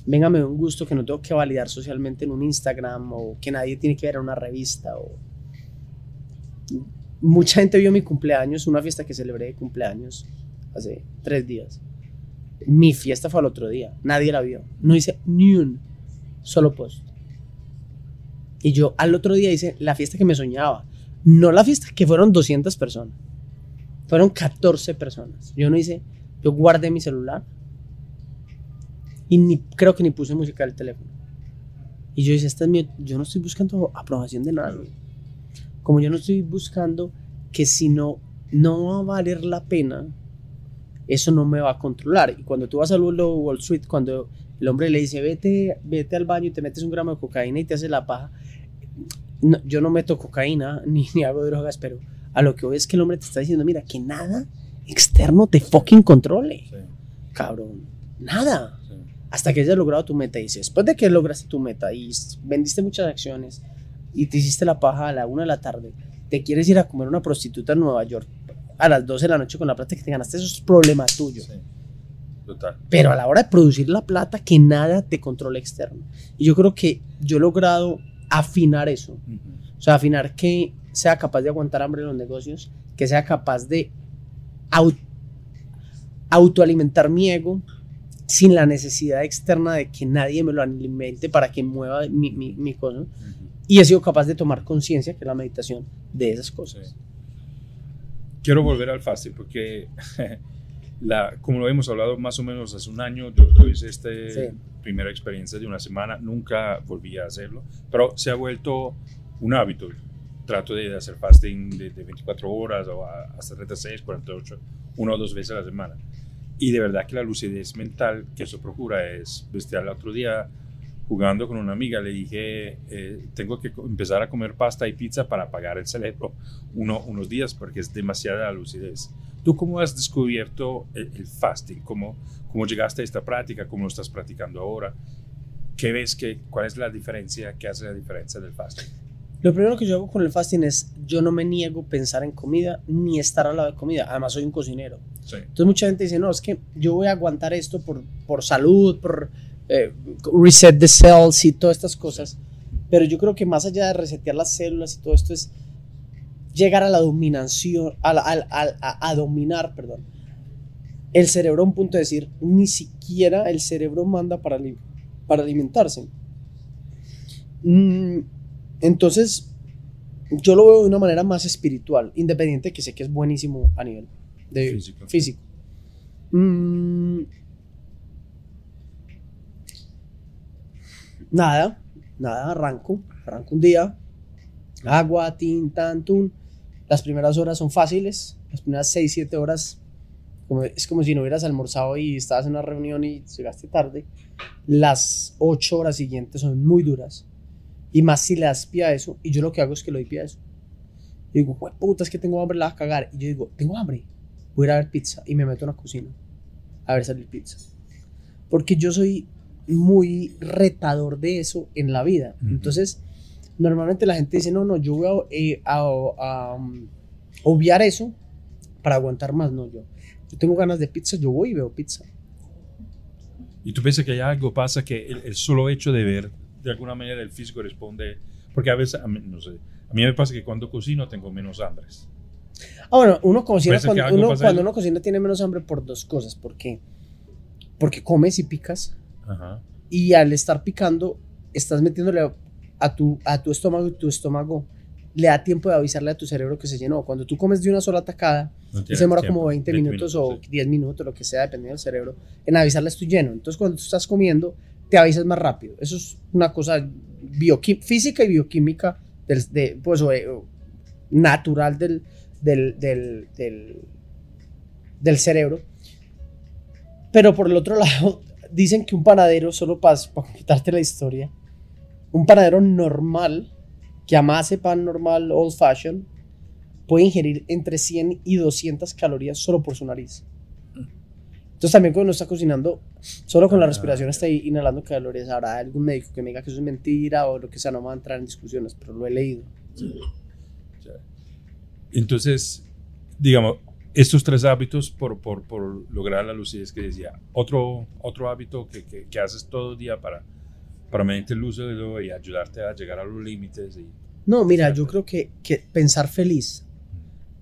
venga, me da un gusto que no tengo que validar socialmente en un Instagram o que nadie tiene que ver en una revista. O... Mucha gente vio mi cumpleaños, una fiesta que celebré de cumpleaños hace tres días. Mi fiesta fue al otro día, nadie la vio, no hice ni un solo post. Y yo al otro día hice la fiesta que me soñaba. No la fiesta que fueron 200 personas. Fueron 14 personas. Yo no hice, yo guardé mi celular y ni, creo que ni puse música del teléfono. Y yo dije, esta es mi, yo no estoy buscando aprobación de nadie. Como yo no estoy buscando que si no, no va a valer la pena, eso no me va a controlar. Y cuando tú vas a Wall Street, cuando el hombre le dice, vete, vete al baño y te metes un gramo de cocaína y te hace la paja, no, yo no meto cocaína ni, ni hago drogas, pero a lo que voy es que el hombre te está diciendo, mira, que nada externo te fucking controle, Sí, cabrón. Nada. sí. Hasta que hayas logrado tu meta. Y dice, después de que lograste tu meta y vendiste muchas acciones y te hiciste la paja a la una de la tarde, te quieres ir a comer una prostituta en Nueva York a las 12 de la noche con la plata que te ganaste, eso es problema tuyo. Sí. Total. Pero a la hora de producir la plata, que nada te controle externo. Y yo creo que yo he logrado afinar eso. Ujú. O sea, afinar que sea capaz de aguantar hambre en los negocios, que sea capaz de au- autoalimentar mi ego sin la necesidad externa de que nadie me lo alimente para que mueva mi, mi, mi cosa. Y he sido capaz de tomar conciencia, que es la meditación, de esas cosas. Sí. Quiero volver al fasting porque, la, como lo hemos hablado más o menos hace un año, yo, yo hice esta Sí. primera experiencia de una semana, nunca volví a hacerlo, pero se ha vuelto un hábito. Trato de hacer fasting de, de 24 horas o a- hasta 36, 48, una o dos veces a la semana. Y de verdad que la lucidez mental que eso procura es, vestir al otro día jugando con una amiga, le dije, eh, tengo que empezar a comer pasta y pizza para apagar el cerebro uno, unos días porque es demasiada lucidez. ¿Tú cómo has descubierto el, el fasting? ¿Cómo, ¿Cómo llegaste a esta práctica? ¿Cómo lo estás practicando ahora? ¿Qué ves que, cuál es la diferencia? ¿Qué hace la diferencia del fasting? Lo primero que yo hago con el fasting es, yo no me niego a pensar en comida ni estar al lado de comida. Además, soy un cocinero. Sí. Entonces mucha gente dice, no, es que yo voy a aguantar esto por, por salud, por eh, reset the cells y todas estas cosas. Pero yo creo que más allá de resetear las células y todo esto es llegar a la dominación, a, la- al- a- a dominar, perdón, el cerebro a un punto de decir, ni siquiera el cerebro manda para, para alimentarse. Mm, entonces, yo lo veo de una manera más espiritual, independiente que sé que es buenísimo a nivel de Físico. físico. Mm, nada, nada, arranco, arranco un día, agua, tin, tan, tun. Las primeras horas son fáciles, las primeras 6, 7 horas como, es como si no hubieras almorzado y estabas en una reunión y llegaste tarde. Las 8 horas siguientes son muy duras. Y más si le das pie a eso. Y yo lo que hago es que le doy pie a eso. Y digo, "Jue puta, es que tengo hambre, la vas a cagar. Y yo digo, tengo hambre. Voy a a ver pizza. Y me meto en la cocina a ver salir pizza. Porque yo soy muy retador de eso en la vida. Entonces, normalmente la gente dice, no, no, yo voy a, eh, a- a, um, obviar eso para aguantar más. No, yo, yo tengo ganas de pizza, yo voy y veo pizza. ¿Y tú piensas que hay algo pasa que el, el solo hecho de ver, de alguna manera el físico responde? Porque a veces, a mí, no sé, a mí me pasa que cuando cocino tengo menos hambre. Ah, bueno, uno cocina ¿Parece que cuando, uno, cuando cocina tiene menos hambre por dos cosas. ¿Por qué? Porque comes y picas. Ajá. Y al estar picando, estás metiéndole a tu, a tu estómago y tu estómago le da tiempo de avisarle a tu cerebro que se llenó. Cuando tú comes de una sola tacada, No se demora tiempo, como 20 minutos, o sí. 10 minutos, lo que sea, dependiendo del cerebro, en avisarle estoy lleno. Entonces, cuando tú estás comiendo, te avisas más rápido. Eso es una cosa física y bioquímica del, de, pues, o, eh, o natural del, del, del, del cerebro. Pero por el otro lado, dicen que un panadero, solo para, para quitarte la historia, un panadero normal, que amase pan normal, old fashion, puede ingerir entre 100 y 200 calorías solo por su nariz. Entonces también cuando uno está cocinando, solo con la Ah, respiración está ahí inhalando calorías. Habrá algún médico que me diga que eso es mentira o lo que sea, no va a entrar en discusiones, pero lo he leído. Ya. Entonces, digamos, estos tres hábitos por, por, por lograr la lucidez que decía, otro, otro hábito que, que, que haces todo el día para, para medir el uso y ayudarte a llegar a los límites. Y, No, mira, yo creo que, que pensar feliz.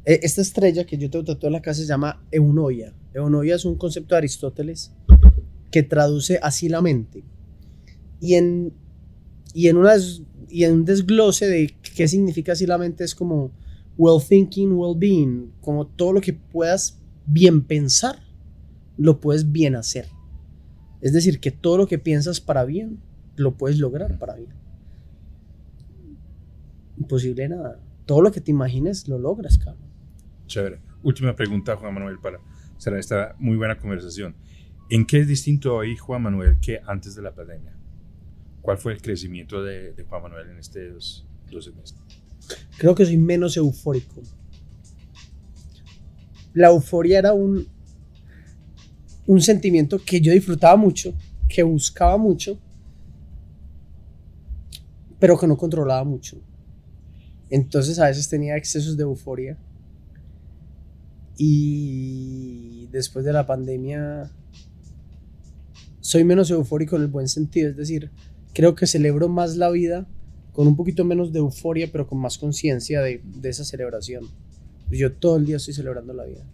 Eh, Esta estrella que yo tengo tatuada en la casa se llama eunoia. Eunoia es un concepto de Aristóteles que traduce así la mente. Y en, y en, unas, y en un desglose de qué significa así la mente es como well thinking, well being, como todo lo que puedas bien pensar, lo puedes bien hacer. Es decir, que todo lo que piensas para bien, lo puedes lograr para bien. Imposible nada. Todo lo que te imagines lo logras, cabrón. chévere. Última pregunta, Juan Manuel, para cerrar esta muy buena conversación. ¿En qué es distinto hoy, Juan Manuel, que antes de la pandemia? ¿Cuál fue el crecimiento de, de Juan Manuel en estos 12 meses? Creo que soy menos eufórico. La euforia era un, un sentimiento que yo disfrutaba mucho, que buscaba mucho, pero que no controlaba mucho. Entonces a veces tenía excesos de euforia. Y después de la pandemia soy menos eufórico en el buen sentido. Es decir, creo que celebro más la vida con un poquito menos de euforia, pero con más conciencia de, de esa celebración. Yo todo el día estoy celebrando la vida.